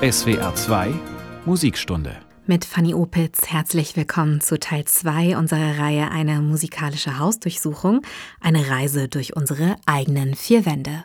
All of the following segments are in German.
SWR 2 Musikstunde. Mit Fanny Opitz herzlich willkommen zu Teil 2 unserer Reihe Eine musikalische Hausdurchsuchung, eine Reise durch unsere eigenen vier Wände.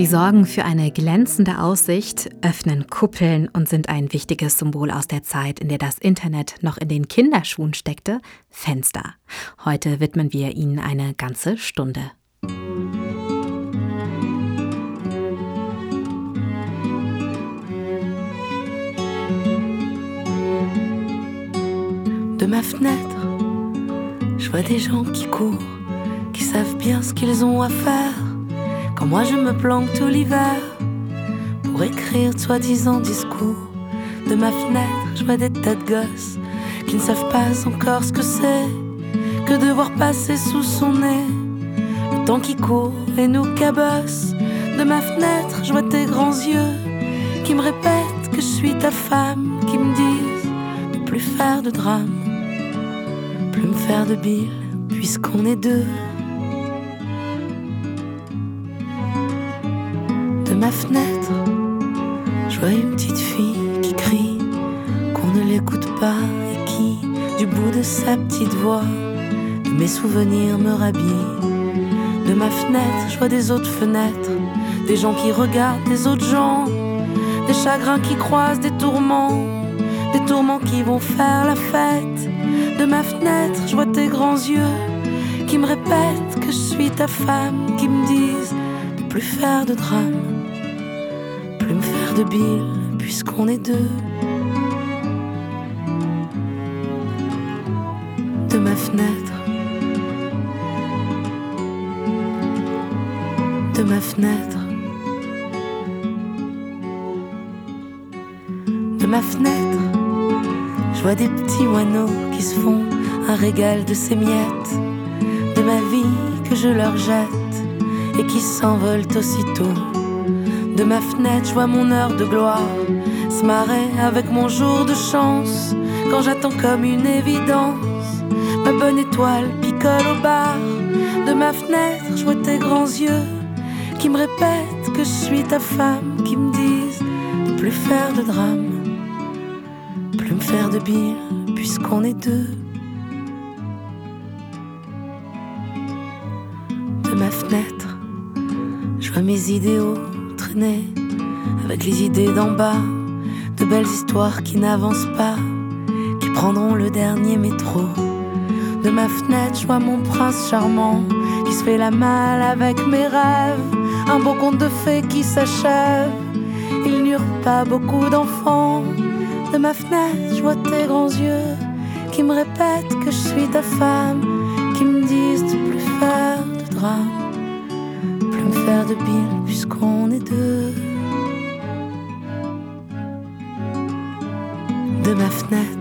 Sie sorgen für eine glänzende Aussicht, öffnen Kuppeln und sind ein wichtiges Symbol aus der Zeit, in der das Internet noch in den Kinderschuhen steckte, Fenster. Heute widmen wir ihnen eine ganze Stunde. De ma fenêtre, je vois des gens qui courent, qui savent bien ce qu'ils ont à faire. Quand moi je me planque tout l'hiver pour écrire soi-disant discours. De ma fenêtre, je vois des tas de gosses qui ne savent pas encore ce que c'est que de voir passer sous son nez le temps qui court et nous cabosse. De ma fenêtre, je vois tes grands yeux qui me répètent que je suis ta femme, qui me disent de plus faire de drame, plus me faire de bile, puisqu'on est deux. Ma fenêtre, je vois une petite fille qui crie qu'on ne l'écoute pas et qui, du bout de sa petite voix, de mes souvenirs me rhabille. De ma fenêtre, je vois des autres fenêtres, des gens qui regardent des autres gens, des chagrins qui croisent des tourments, des tourments qui vont faire la fête. De ma fenêtre, je vois tes grands yeux qui me répètent que je suis ta femme, qui me disent de plus faire de drame me de bile puisqu'on est deux. De ma fenêtre, de ma fenêtre, de ma fenêtre, je vois des petits moineaux qui se font un régal de ces miettes, de ma vie que je leur jette et qui s'envolent aussitôt de ma fenêtre, je vois mon heure de gloire se marrer avec mon jour de chance. Quand j'attends comme une évidence, ma bonne étoile picole au bar. De ma fenêtre, je vois tes grands yeux qui me répètent que je suis ta femme, qui me disent de plus faire de drame, plus me faire de bile, puisqu'on est deux. De ma fenêtre, je vois mes idéaux avec les idées d'en bas, de belles histoires qui n'avancent pas, qui prendront le dernier métro. De ma fenêtre, je vois mon prince charmant qui se fait la malle avec mes rêves, un beau conte de fées qui s'achève. Il n'y aura pas beaucoup d'enfants. De ma fenêtre, je vois tes grands yeux qui me répètent que je suis ta femme, qui me disent de plus faire de drame faire de bile puisqu'on est deux. De ma fenêtre,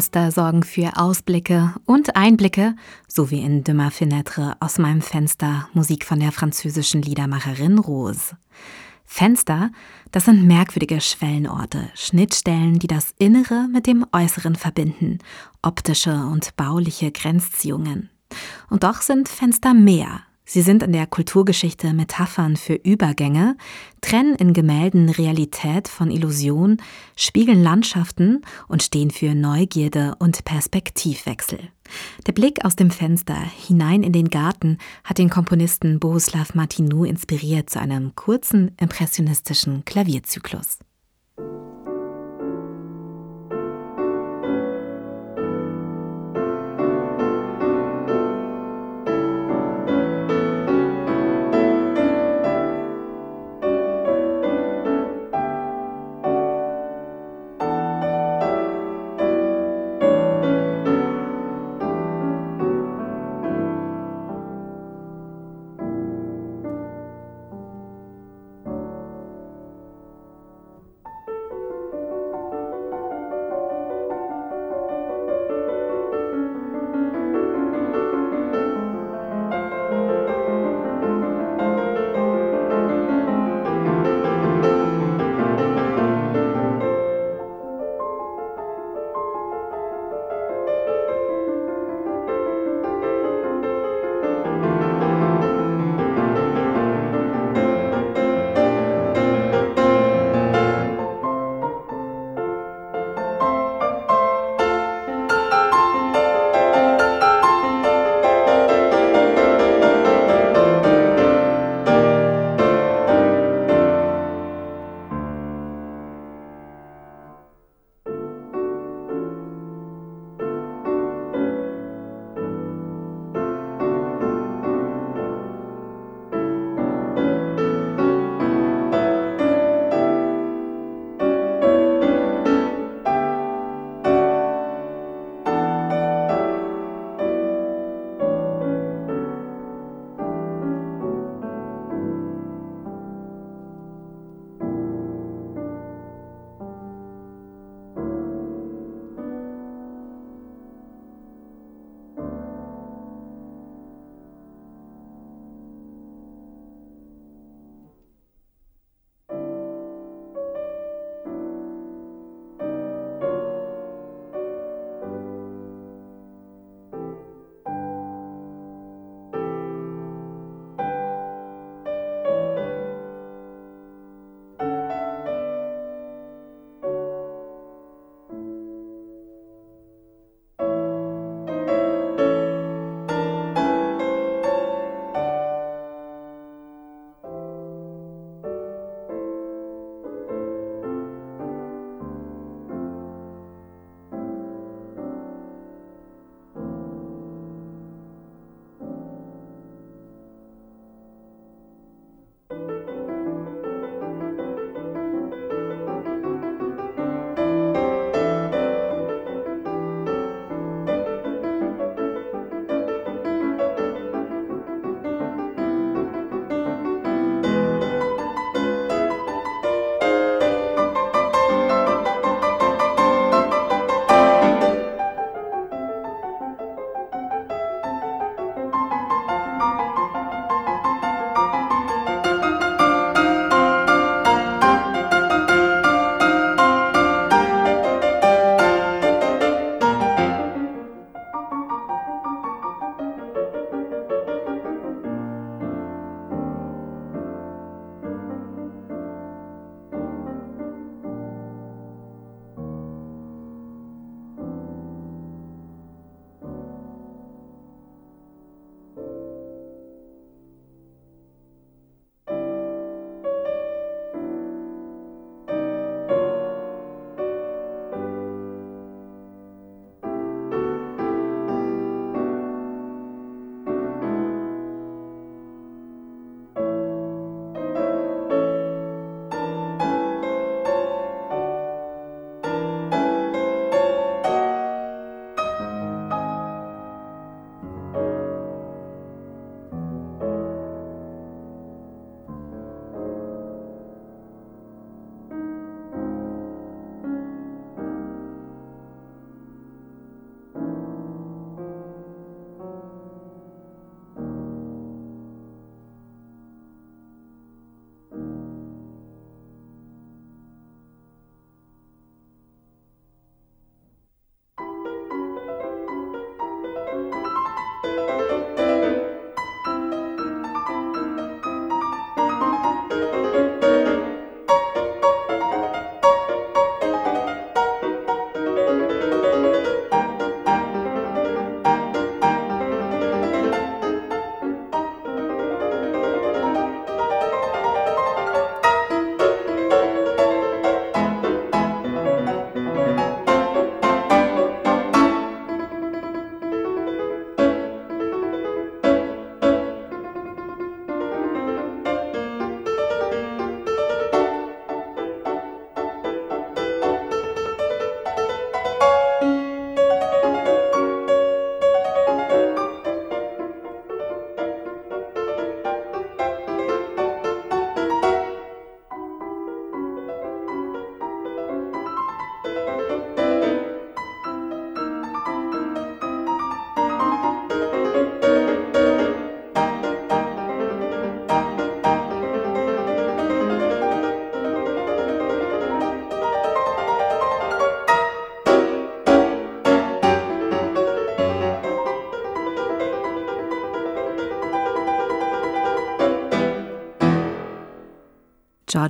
Fenster sorgen für Ausblicke und Einblicke, so wie in ma Fenêtre aus meinem Fenster, Musik von der französischen Liedermacherin Rose. Fenster, das sind merkwürdige Schwellenorte, Schnittstellen, die das Innere mit dem Äußeren verbinden, optische und bauliche Grenzziehungen. Und doch sind Fenster mehr, Sie sind in der Kulturgeschichte Metaphern für Übergänge, trennen in Gemälden Realität von Illusion, spiegeln Landschaften und stehen für Neugierde und Perspektivwechsel. Der Blick aus dem Fenster hinein in den Garten hat den Komponisten Bohuslav Martinou inspiriert zu einem kurzen impressionistischen Klavierzyklus.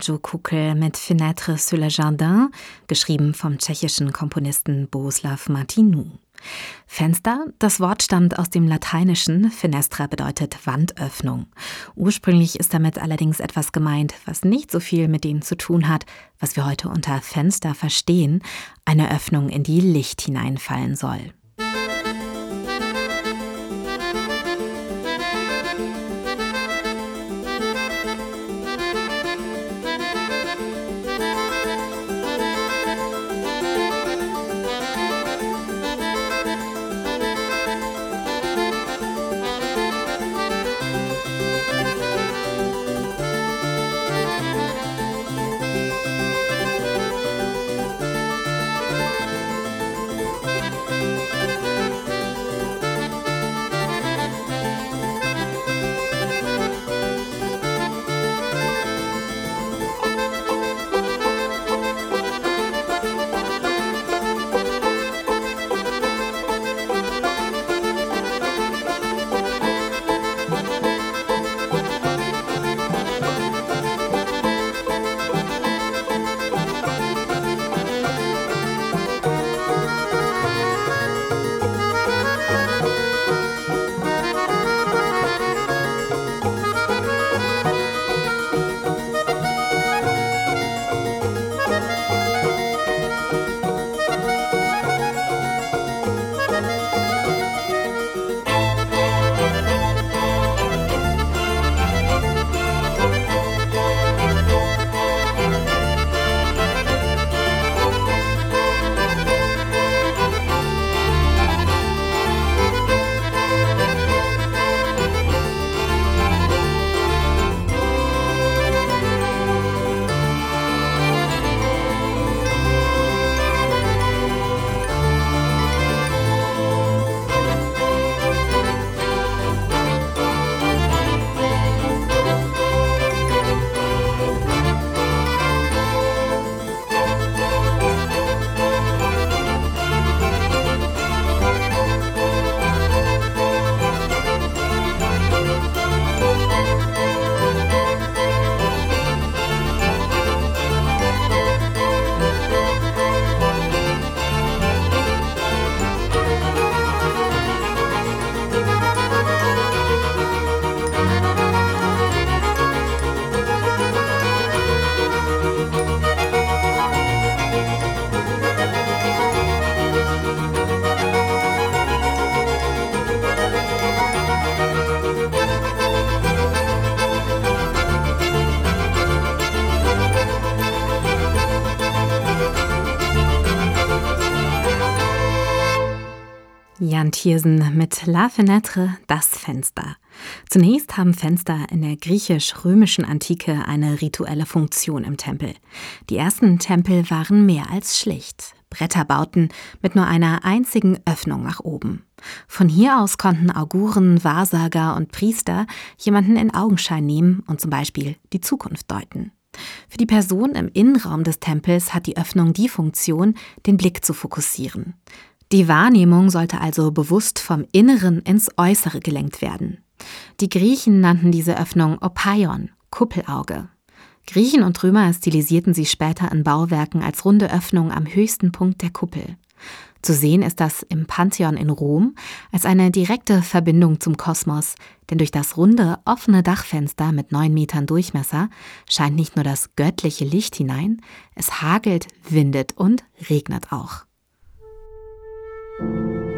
Giorgio Kukel mit Fenêtre sur le Jardin, geschrieben vom tschechischen Komponisten Boslav Martinou. Fenster, das Wort stammt aus dem Lateinischen, Fenestra bedeutet Wandöffnung. Ursprünglich ist damit allerdings etwas gemeint, was nicht so viel mit dem zu tun hat, was wir heute unter Fenster verstehen, eine Öffnung, in die Licht hineinfallen soll. Jan Thiersen mit La Fenêtre, das Fenster. Zunächst haben Fenster in der griechisch-römischen Antike eine rituelle Funktion im Tempel. Die ersten Tempel waren mehr als schlicht. Bretterbauten mit nur einer einzigen Öffnung nach oben. Von hier aus konnten Auguren, Wahrsager und Priester jemanden in Augenschein nehmen und zum Beispiel die Zukunft deuten. Für die Person im Innenraum des Tempels hat die Öffnung die Funktion, den Blick zu fokussieren. Die Wahrnehmung sollte also bewusst vom Inneren ins Äußere gelenkt werden. Die Griechen nannten diese Öffnung Opaion, Kuppelauge. Griechen und Römer stilisierten sie später in Bauwerken als runde Öffnung am höchsten Punkt der Kuppel. Zu sehen ist das im Pantheon in Rom als eine direkte Verbindung zum Kosmos, denn durch das runde, offene Dachfenster mit neun Metern Durchmesser scheint nicht nur das göttliche Licht hinein, es hagelt, windet und regnet auch. Ein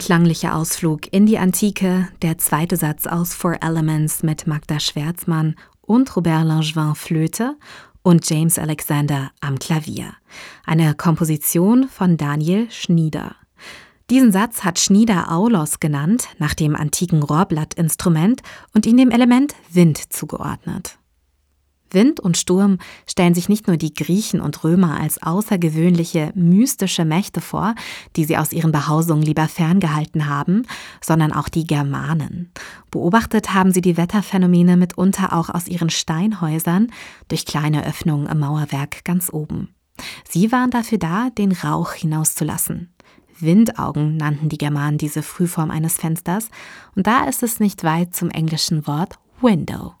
klanglicher Ausflug in die Antike, der zweite Satz aus Four Elements mit Magda Schwärzmann und Robert Langevin Flöte und James Alexander am Klavier. Eine Komposition von Daniel Schnieder. Diesen Satz hat Schnieder Aulos genannt, nach dem antiken Rohrblattinstrument und ihn dem Element Wind zugeordnet. Wind und Sturm stellen sich nicht nur die Griechen und Römer als außergewöhnliche, mystische Mächte vor, die sie aus ihren Behausungen lieber ferngehalten haben, sondern auch die Germanen. Beobachtet haben sie die Wetterphänomene mitunter auch aus ihren Steinhäusern durch kleine Öffnungen im Mauerwerk ganz oben. Sie waren dafür da, den Rauch hinauszulassen. Windaugen nannten die Germanen diese Frühform eines Fensters, und da ist es nicht weit zum englischen Wort Window.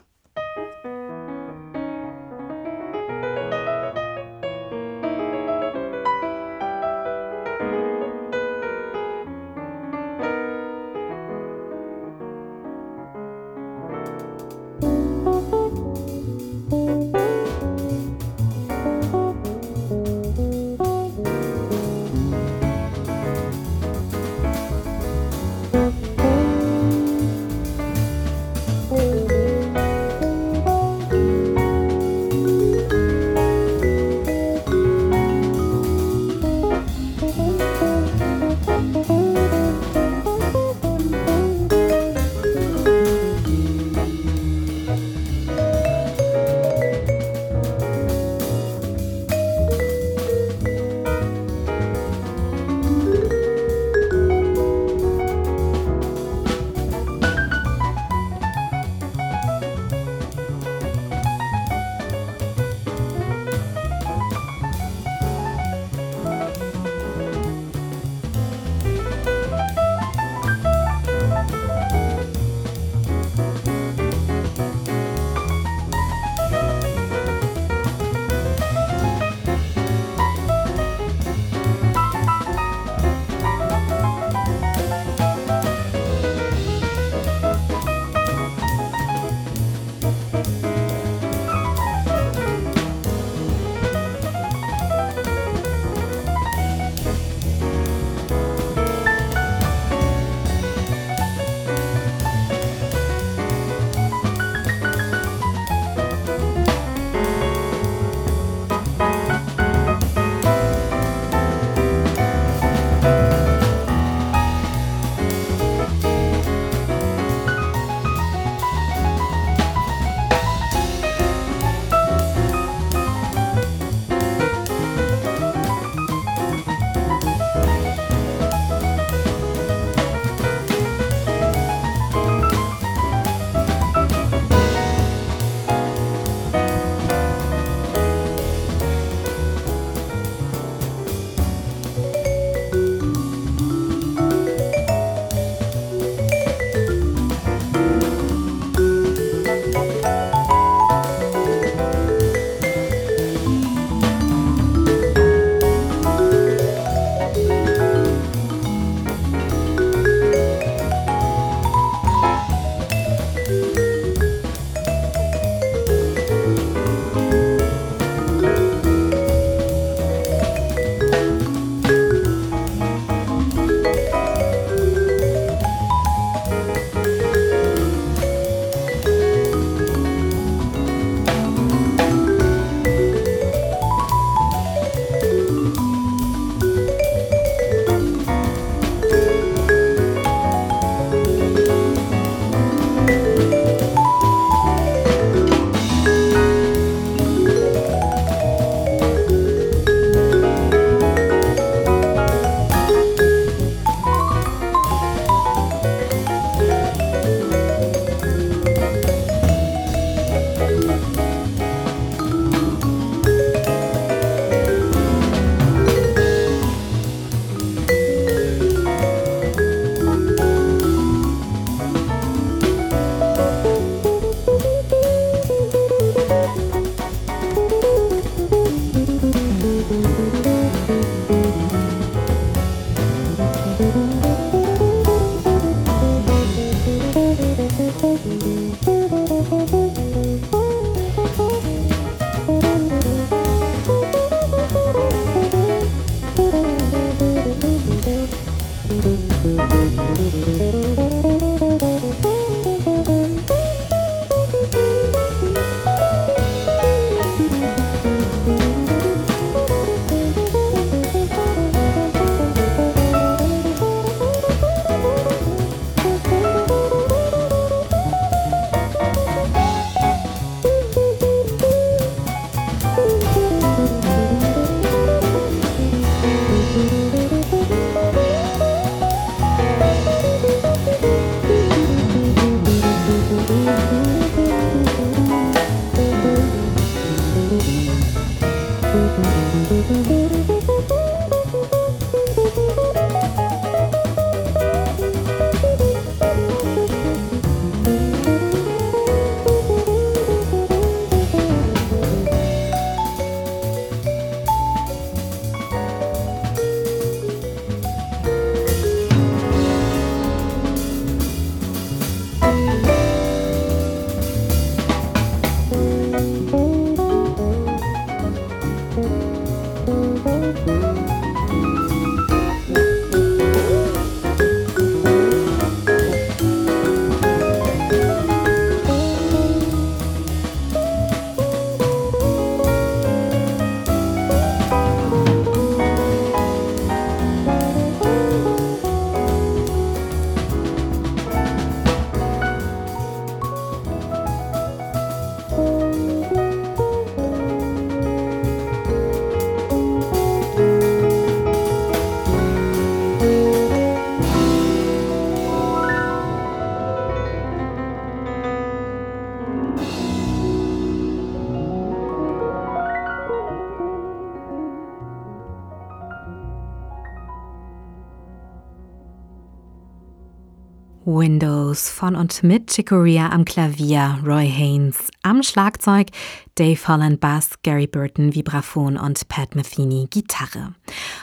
Windows von und mit Chicoria am Klavier, Roy Haynes am Schlagzeug, Dave Holland Bass, Gary Burton Vibraphon und Pat Metheny Gitarre.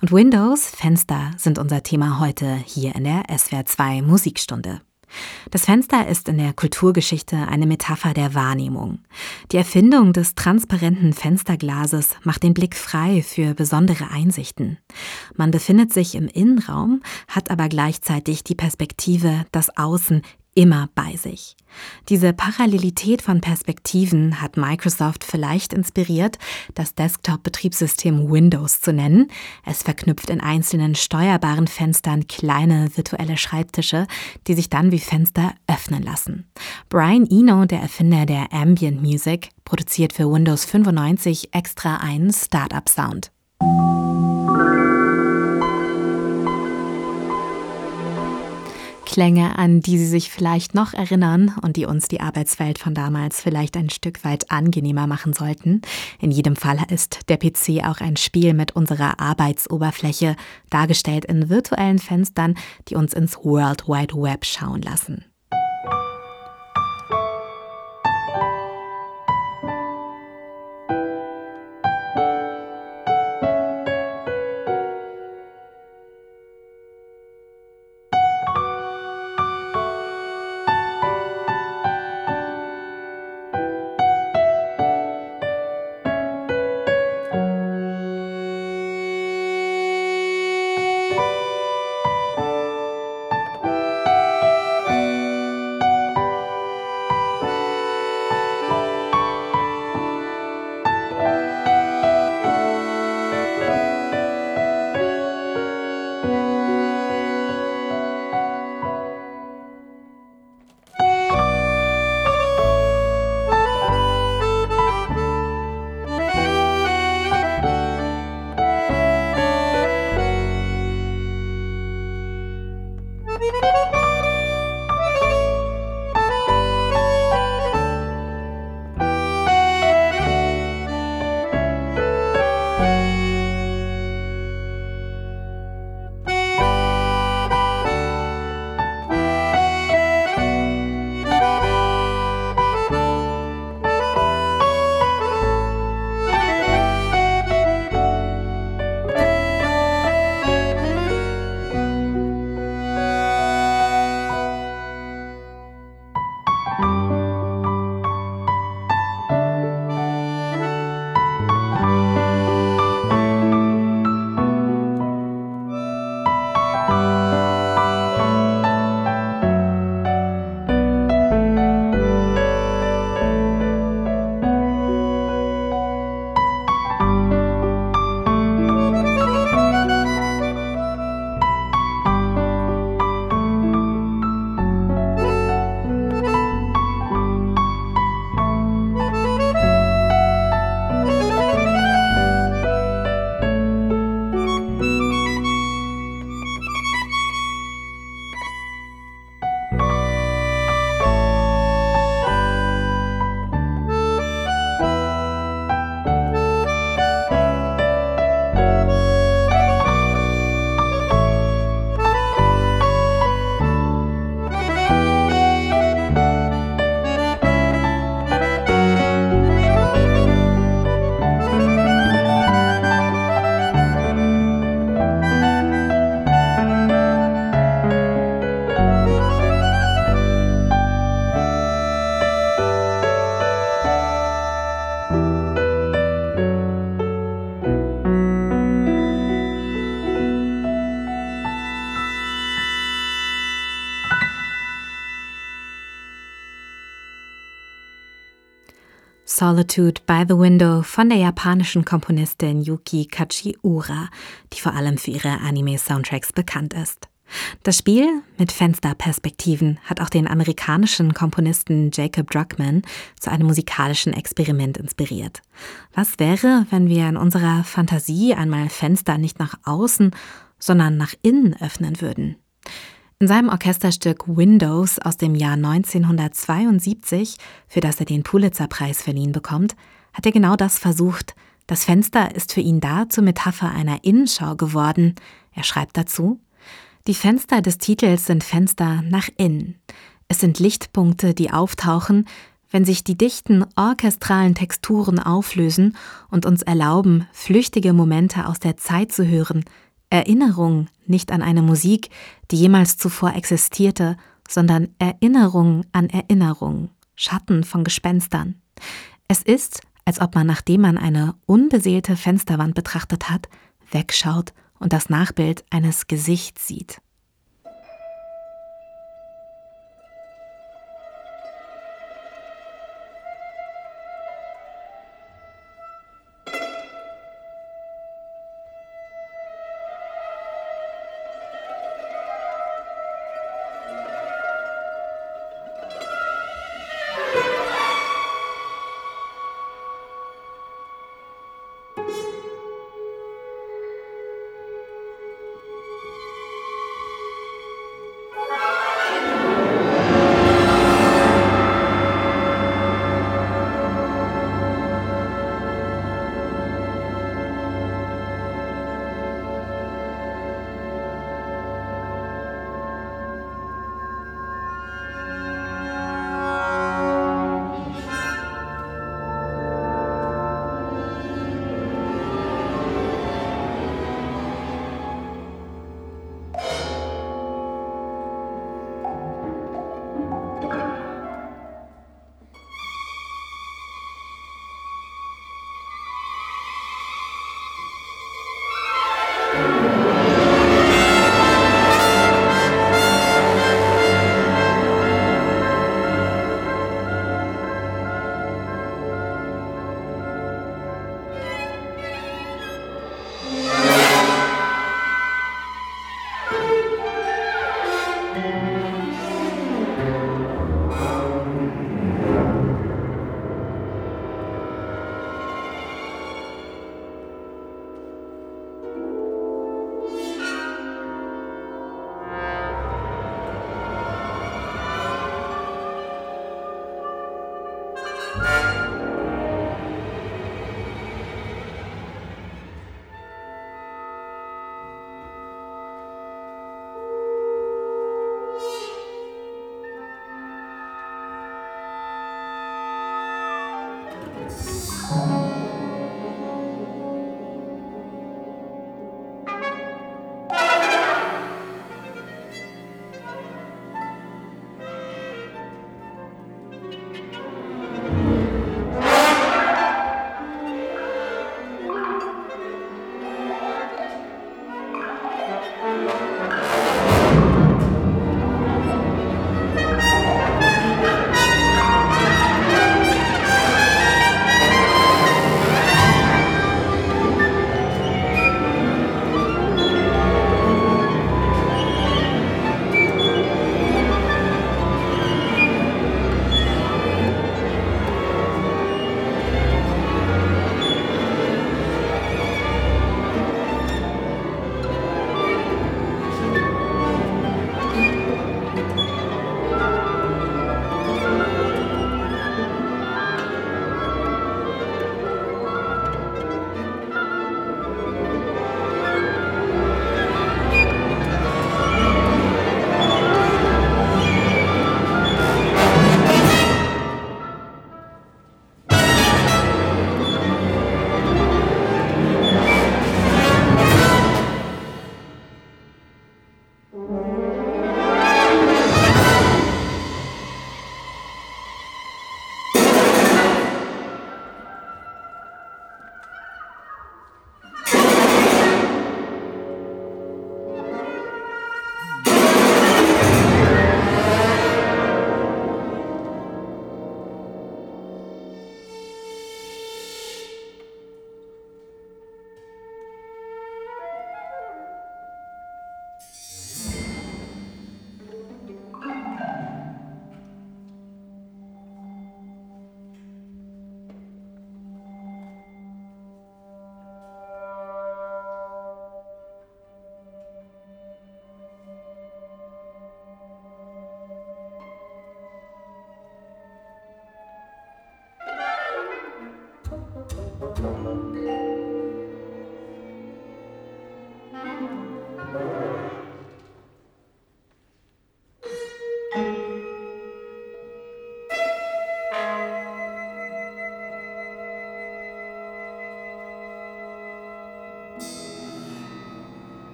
Und Windows, Fenster sind unser Thema heute hier in der SWR 2 Musikstunde. Das Fenster ist in der Kulturgeschichte eine Metapher der Wahrnehmung. Die Erfindung des transparenten Fensterglases macht den Blick frei für besondere Einsichten. Man befindet sich im Innenraum, hat aber gleichzeitig die Perspektive, das Außen immer bei sich. Diese Parallelität von Perspektiven hat Microsoft vielleicht inspiriert, das Desktop-Betriebssystem Windows zu nennen. Es verknüpft in einzelnen steuerbaren Fenstern kleine virtuelle Schreibtische, die sich dann wie Fenster öffnen lassen. Brian Eno, der Erfinder der Ambient Music, produziert für Windows 95 extra einen Startup-Sound. Klänge, an die Sie sich vielleicht noch erinnern und die uns die Arbeitswelt von damals vielleicht ein Stück weit angenehmer machen sollten. In jedem Fall ist der PC auch ein Spiel mit unserer Arbeitsoberfläche, dargestellt in virtuellen Fenstern, die uns ins World Wide Web schauen lassen. Solitude by the Window von der japanischen Komponistin Yuki Kajiura, die vor allem für ihre Anime-Soundtracks bekannt ist. Das Spiel mit Fensterperspektiven hat auch den amerikanischen Komponisten Jacob Druckmann zu einem musikalischen Experiment inspiriert. Was wäre, wenn wir in unserer Fantasie einmal Fenster nicht nach außen, sondern nach innen öffnen würden? In seinem Orchesterstück Windows aus dem Jahr 1972, für das er den Pulitzer-Preis verliehen bekommt, hat er genau das versucht. Das Fenster ist für ihn da zur Metapher einer Innenschau geworden. Er schreibt dazu, die Fenster des Titels sind Fenster nach innen. Es sind Lichtpunkte, die auftauchen, wenn sich die dichten orchestralen Texturen auflösen und uns erlauben, flüchtige Momente aus der Zeit zu hören, Erinnerung nicht an eine Musik, die jemals zuvor existierte, sondern Erinnerung an Erinnerung, Schatten von Gespenstern. Es ist, als ob man, nachdem man eine unbeseelte Fensterwand betrachtet hat, wegschaut und das Nachbild eines Gesichts sieht.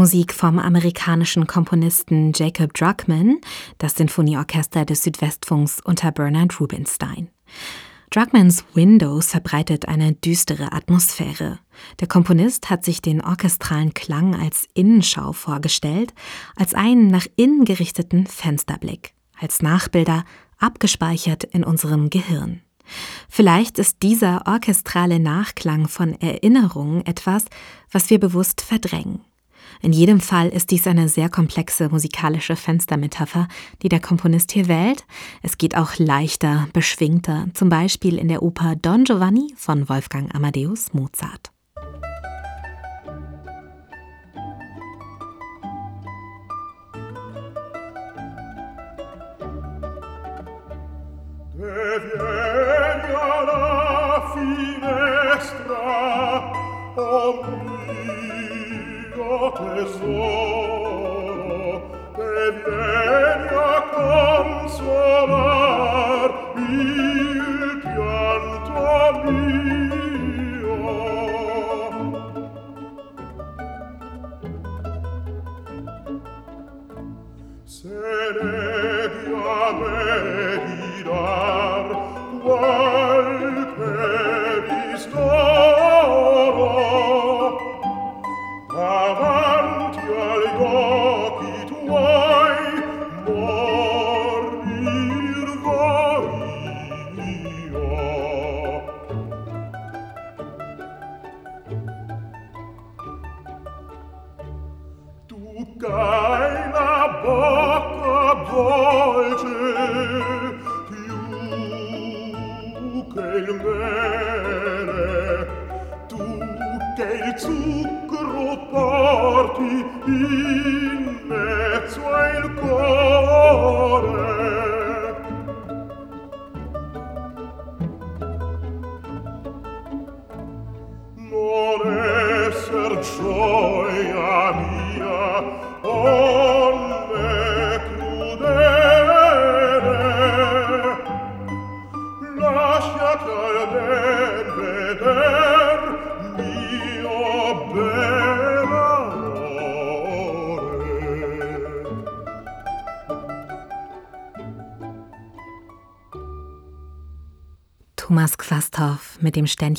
Musik vom amerikanischen Komponisten Jacob Druckmann, das Sinfonieorchester des Südwestfunks unter Bernard Rubinstein. Druckmanns Windows verbreitet eine düstere Atmosphäre. Der Komponist hat sich den orchestralen Klang als Innenschau vorgestellt, als einen nach innen gerichteten Fensterblick, als Nachbilder abgespeichert in unserem Gehirn. Vielleicht ist dieser orchestrale Nachklang von Erinnerungen etwas, was wir bewusst verdrängen. In jedem Fall ist dies eine sehr komplexe musikalische Fenstermetapher, die der Komponist hier wählt. Es geht auch leichter, beschwingter, zum Beispiel in der Oper Don Giovanni von Wolfgang Amadeus Mozart. oh mio tesoro e vieni a consolar il pianto mio. Se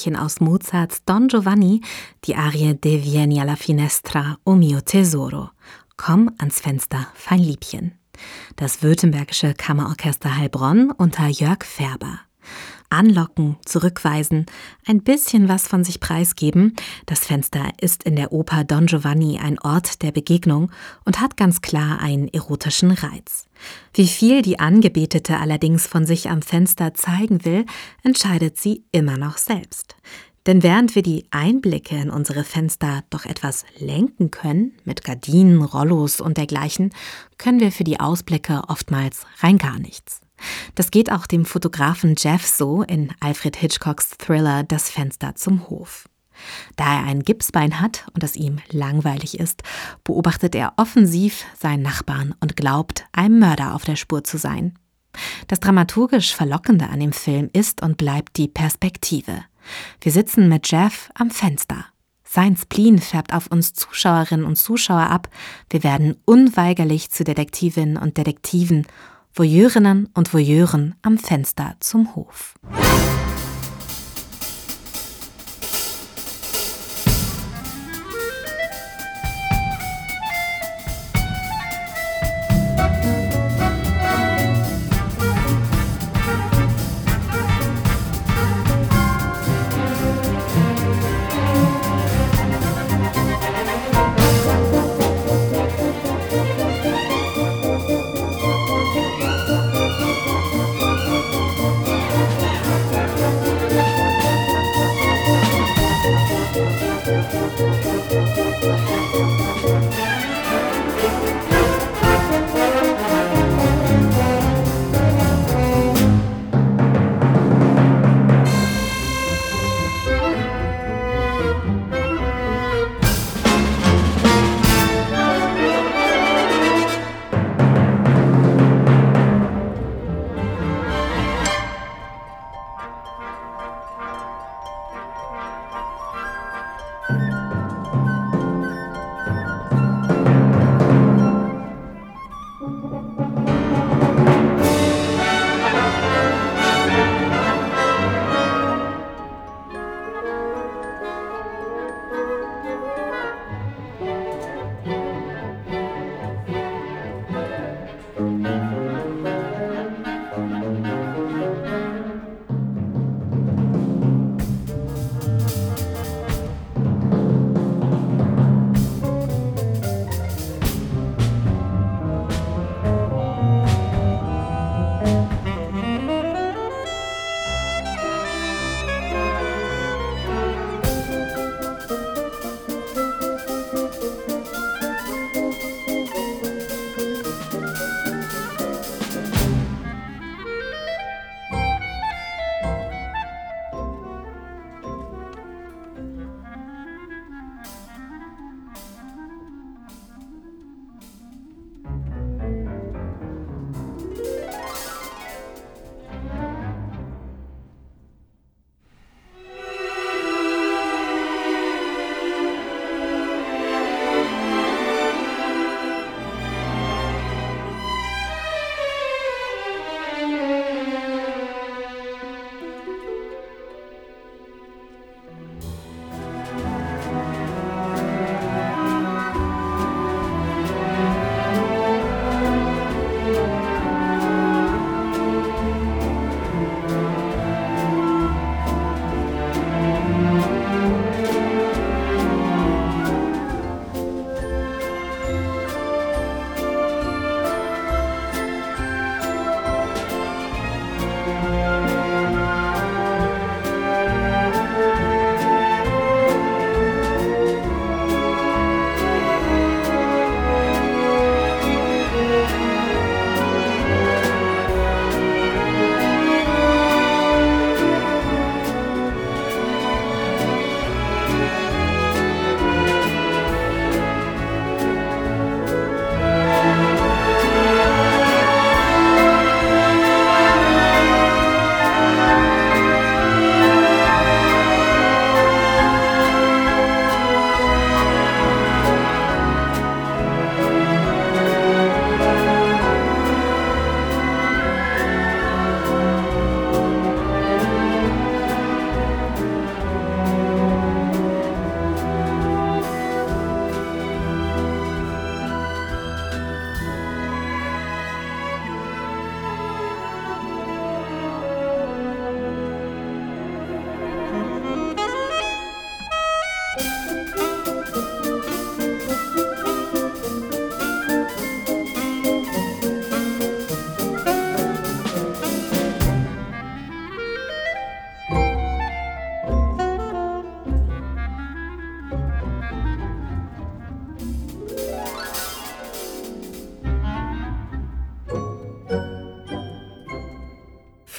Ständchen aus Mozarts Don Giovanni, die Arie De Vieni alla finestra, o mio tesoro. Komm ans Fenster, fein Liebchen. Das Württembergische Kammerorchester Heilbronn unter Jörg Färber. Anlocken, zurückweisen, ein bisschen was von sich preisgeben. Das Fenster ist in der Oper Don Giovanni ein Ort der Begegnung und hat ganz klar einen erotischen Reiz. Wie viel die Angebetete allerdings von sich am Fenster zeigen will, entscheidet sie immer noch selbst. Denn während wir die Einblicke in unsere Fenster doch etwas lenken können, mit Gardinen, Rollos und dergleichen, können wir für die Ausblicke oftmals rein gar nichts. Das geht auch dem Fotografen Jeff so in Alfred Hitchcocks Thriller Das Fenster zum Hof. Da er ein Gipsbein hat und es ihm langweilig ist, beobachtet er offensiv seinen Nachbarn und glaubt, einem Mörder auf der Spur zu sein. Das dramaturgisch Verlockende an dem Film ist und bleibt die Perspektive. Wir sitzen mit Jeff am Fenster. Sein Spleen färbt auf uns Zuschauerinnen und Zuschauer ab. Wir werden unweigerlich zu Detektivinnen und Detektiven, Voyeurinnen und Voyeuren am Fenster zum Hof.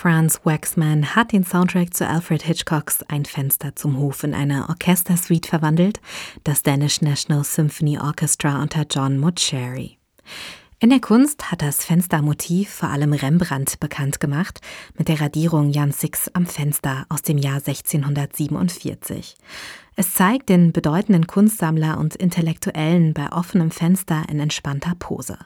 Franz Waxman hat den Soundtrack zu Alfred Hitchcocks Ein Fenster zum Hof in eine Orchestersuite verwandelt, das Danish National Symphony Orchestra unter John Mutscherry. In der Kunst hat das Fenstermotiv vor allem Rembrandt bekannt gemacht mit der Radierung Jan Six am Fenster aus dem Jahr 1647. Es zeigt den bedeutenden Kunstsammler und Intellektuellen bei offenem Fenster in entspannter Pose.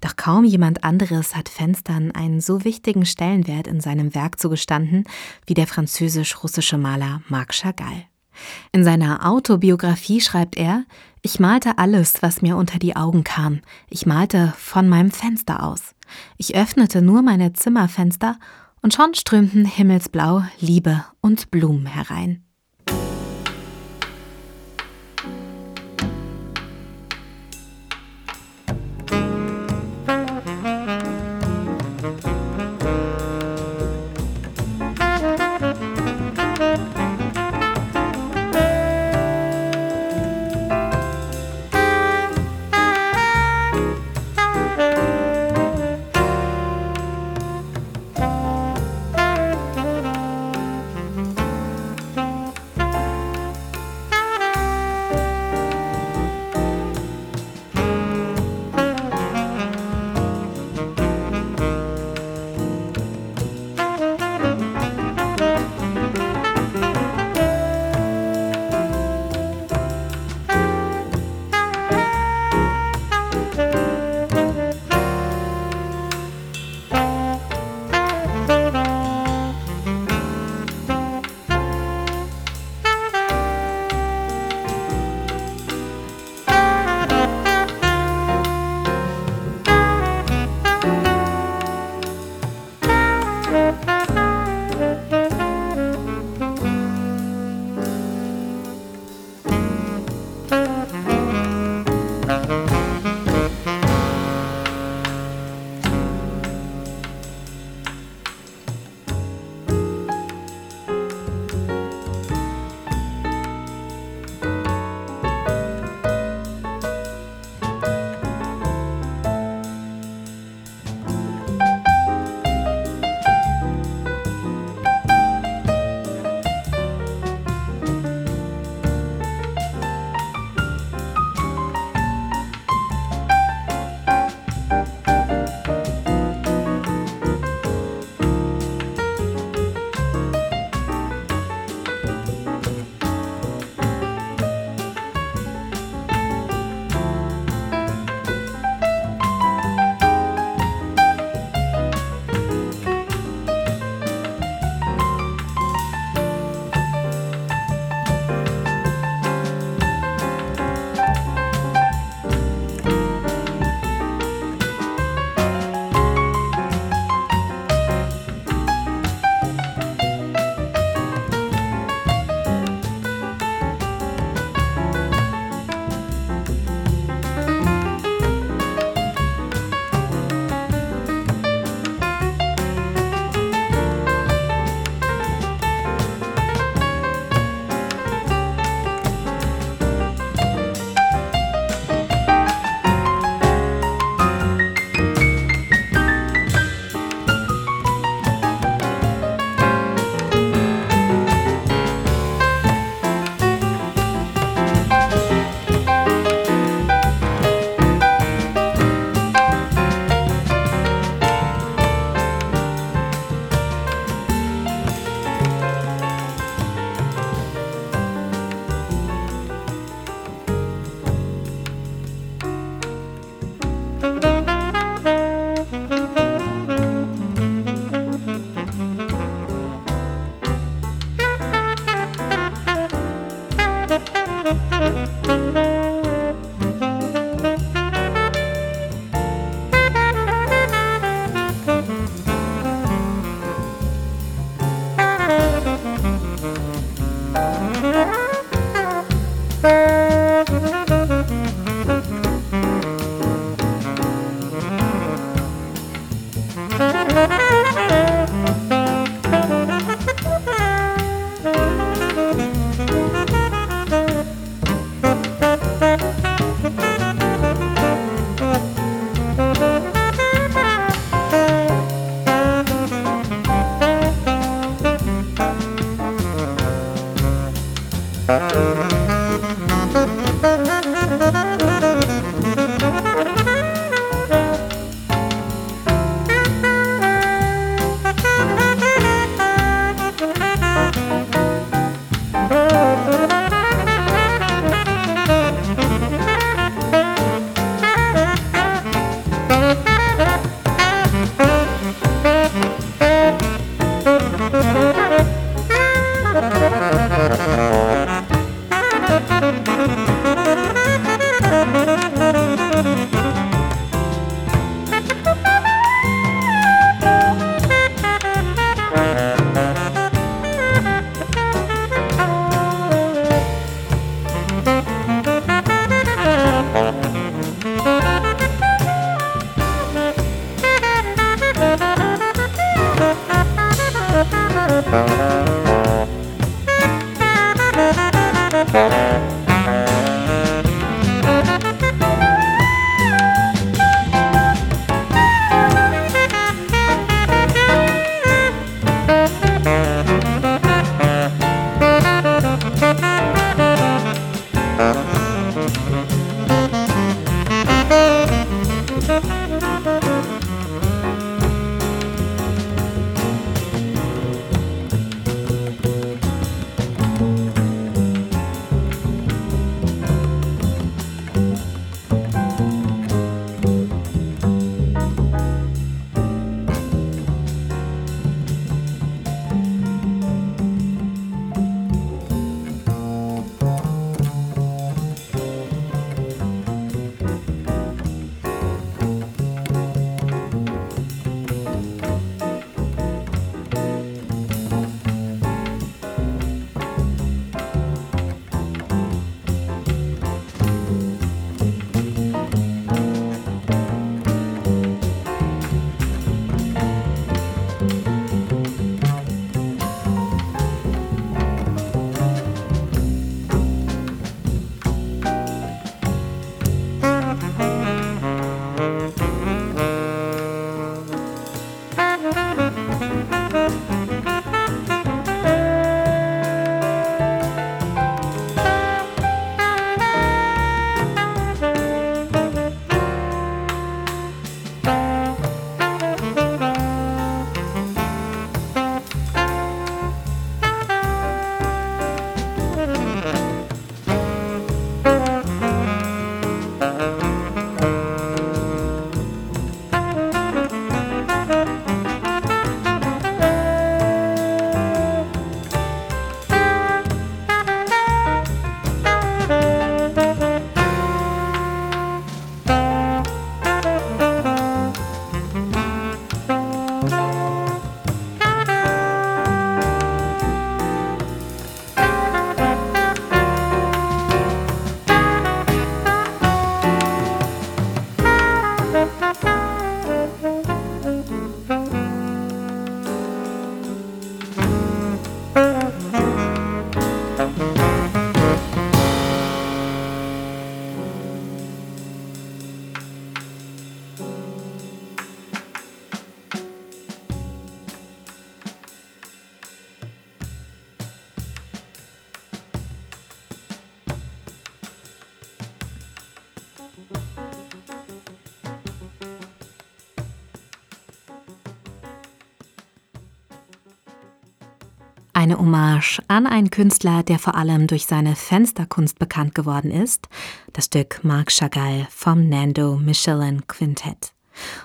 Doch kaum jemand anderes hat Fenstern einen so wichtigen Stellenwert in seinem Werk zugestanden wie der französisch-russische Maler Marc Chagall. In seiner Autobiografie schreibt er, ich malte alles, was mir unter die Augen kam. Ich malte von meinem Fenster aus. Ich öffnete nur meine Zimmerfenster und schon strömten Himmelsblau, Liebe und Blumen herein. Hommage an einen Künstler, der vor allem durch seine Fensterkunst bekannt geworden ist, das Stück Marc Chagall vom Nando Michelin Quintett.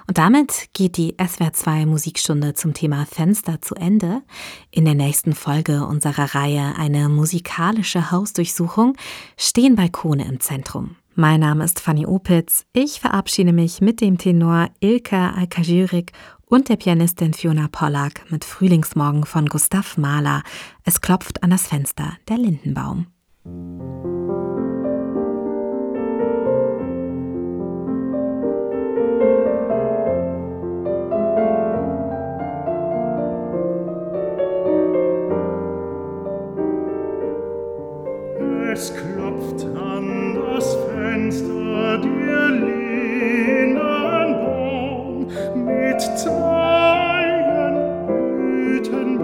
Und damit geht die SWR2 Musikstunde zum Thema Fenster zu Ende. In der nächsten Folge unserer Reihe Eine musikalische Hausdurchsuchung stehen Balkone im Zentrum. Mein Name ist Fanny Opitz. Ich verabschiede mich mit dem Tenor Ilka Alkajirik und der Pianistin Fiona Pollack mit Frühlingsmorgen von Gustav Mahler. Es klopft an das Fenster der Lindenbaum. Es klopft an das Fenster der Lindenbaum mit Zeigen, Blüten